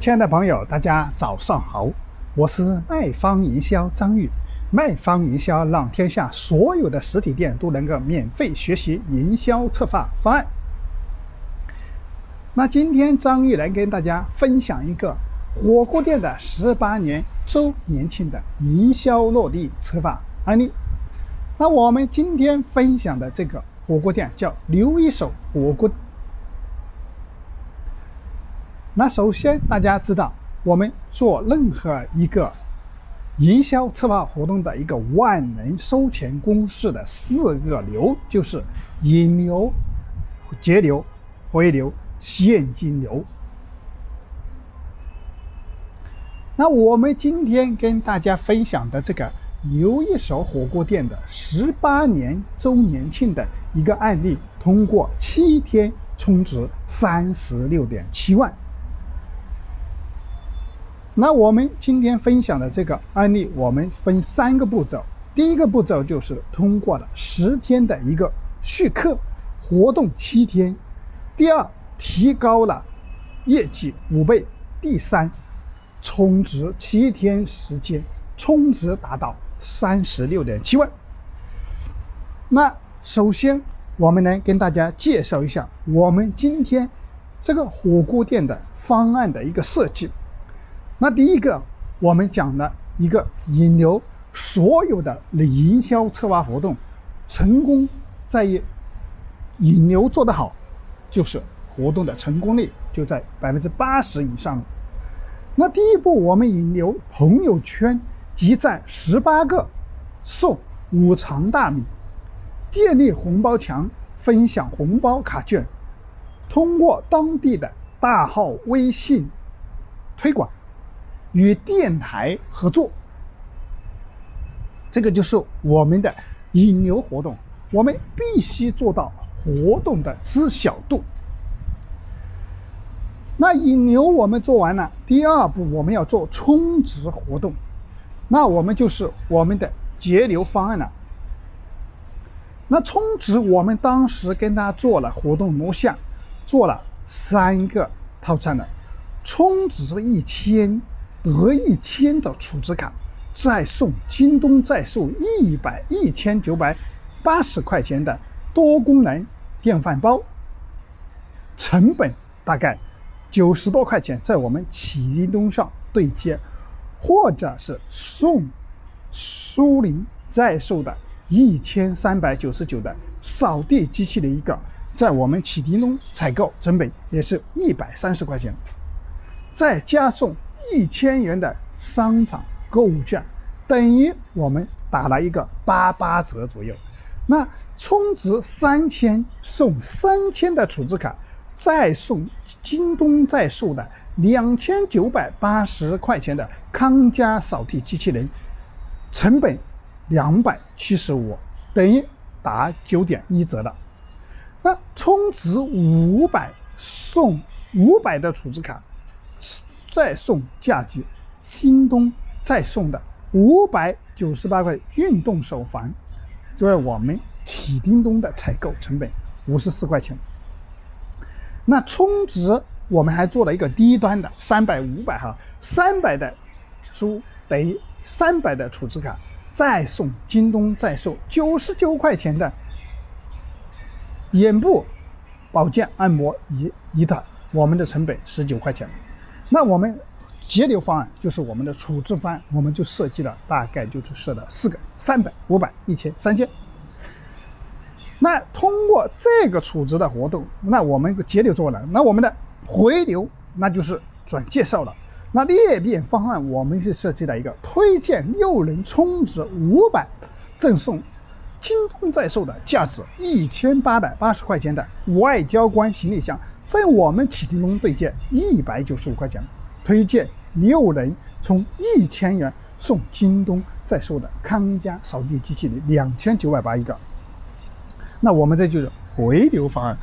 亲爱的朋友，大家早上好，我是卖方营销张玉。卖方营销让天下所有的实体店都能够免费学习营销策划方案。那今天张玉来跟大家分享一个火锅店的十八年周年庆的营销落地策划案例。那我们今天分享的这个火锅店叫刘一手火锅。那首先大家知道，我们做任何一个。营销策划活动的一个万能收钱公式的四个流，就是引流、节流、回流、现金流。那我们今天跟大家分享的这个刘一手火锅店的十八年周年庆的一个案例，通过七天充值三十六点七万。那我们今天分享的这个案例，我们分三个步骤。第一个步骤就是通过了时间的一个续客活动七天，第二提高了业绩五倍，第三充值七天时间充值达到三十六点七万。那首先我们来跟大家介绍一下我们今天这个火锅店的方案的一个设计。那第一个，我们讲的一个引流，所有的营销策划活动成功在于引流做得好，就是活动的成功率就在百分之八十以上。那第一步，我们引流朋友圈集赞十八个，送五常大米，电力红包墙，分享红包卡券，通过当地的大号微信推广。与电台合作，这个就是我们的引流活动。我们必须做到活动的知晓度。那引流我们做完了，第二步我们要做充值活动。那我们就是我们的节流方案了。那充值我们当时跟他做了活动录像，做了三个套餐的，充值一千。得一千的储值卡，再送京东再送一百一千九百八十块钱的多功能电饭煲，成本大概九十多块钱，在我们启叮咚上对接，或者是送苏宁在售的一千三百九十九的扫地机器的一个，在我们启叮咚采购成本也是一百三十块钱，再加送。一千元的商场购物券，等于我们打了一个八八折左右。那充值三千送三千的储值卡，再送京东在售的两千九百八十块钱的康佳扫地机器人，成本两百七十五，等于打九点一折了。那充值五百送五百的储值卡。再送价值，京东再送的五百九十八块运动手环，作为我们启叮咚的采购成本五十四块钱。那充值我们还做了一个低端的三百五百哈，三百的书等于三百的储值卡，再送京东再售九十九块钱的眼部保健按摩仪一套，我们的成本十九块钱。那我们节流方案就是我们的处置方案，我们就设计了大概就是设了四个三百、五百、一千、三千。那通过这个储值的活动，那我们节流做了，那我们的回流那就是转介绍了。那裂变方案我们是设计了一个推荐六人充值五百赠送京东在售的价值一千八百八十块钱的外交官行李箱。在我们启迪龙对接一百九十五块钱，推荐六人充一千元送京东在售的康佳扫地机器人两千九百八一个。那我们这就是回流方案。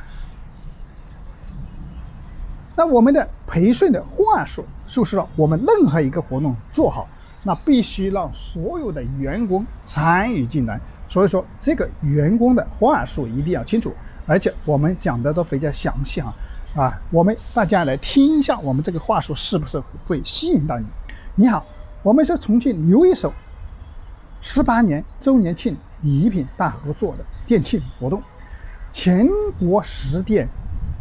那我们的培训的话术就是说，我们任何一个活动做好，那必须让所有的员工参与进来。所以说，这个员工的话术一定要清楚，而且我们讲的都非常详细。啊，啊我们大家来听一下，我们这个话术是不是会吸引到你？你好，我们是重庆留一手十八年周年庆礼品大合作的店庆活动，全国十店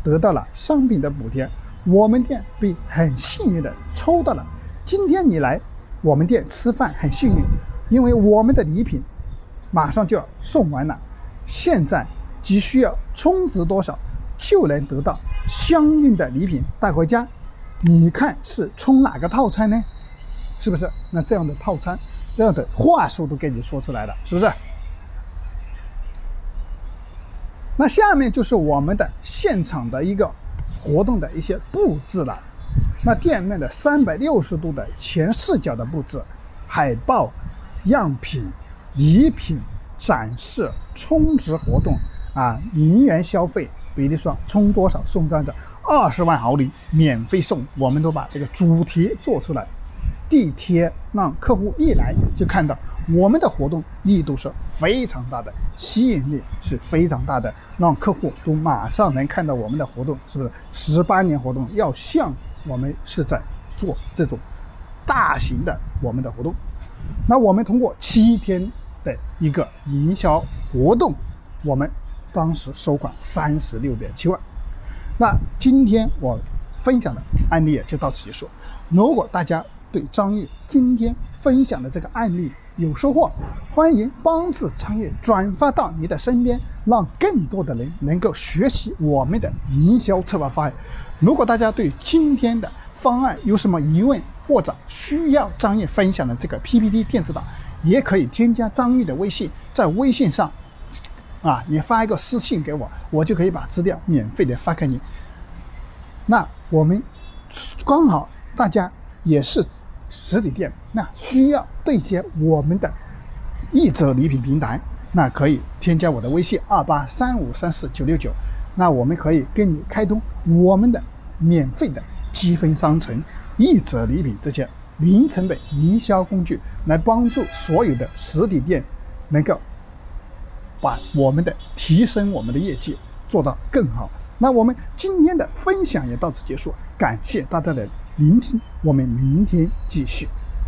得到了商品的补贴，我们店被很幸运的抽到了。今天你来我们店吃饭很幸运，因为我们的礼品马上就要送完了，现在只需要充值多少就能得到。相应的礼品带回家，你看是充哪个套餐呢？是不是？那这样的套餐，这样的话术都给你说出来了，是不是？那下面就是我们的现场的一个活动的一些布置了。那店面的三百六十度的全视角的布置，海报、样品、礼品展示、充值活动啊，零元消费。比如说充多少送多少二十万毫礼免费送，我们都把这个主题做出来，地贴让客户一来就看到我们的活动力度是非常大的，吸引力是非常大的，让客户都马上能看到我们的活动，是不是？十八年活动要像我们是在做这种大型的我们的活动，那我们通过七天的一个营销活动，我们。当时收款三十六点七万，那今天我分享的案例也就到此结束。如果大家对张毅今天分享的这个案例有收获，欢迎帮助张毅转发到你的身边，让更多的人能够学习我们的营销策划方案。如果大家对今天的方案有什么疑问，或者需要张毅分享的这个 PPT 电子档，也可以添加张毅的微信，在微信上。啊，你发一个私信给我，我就可以把资料免费的发给你。那我们刚好大家也是实体店，那需要对接我们的一折礼品平台，那可以添加我的微信二八三五三四九六九，那我们可以跟你开通我们的免费的积分商城、一折礼品这些零成本营销工具，来帮助所有的实体店能够。把我们的提升我们的业绩做到更好。那我们今天的分享也到此结束，感谢大家的聆听，我们明天继续。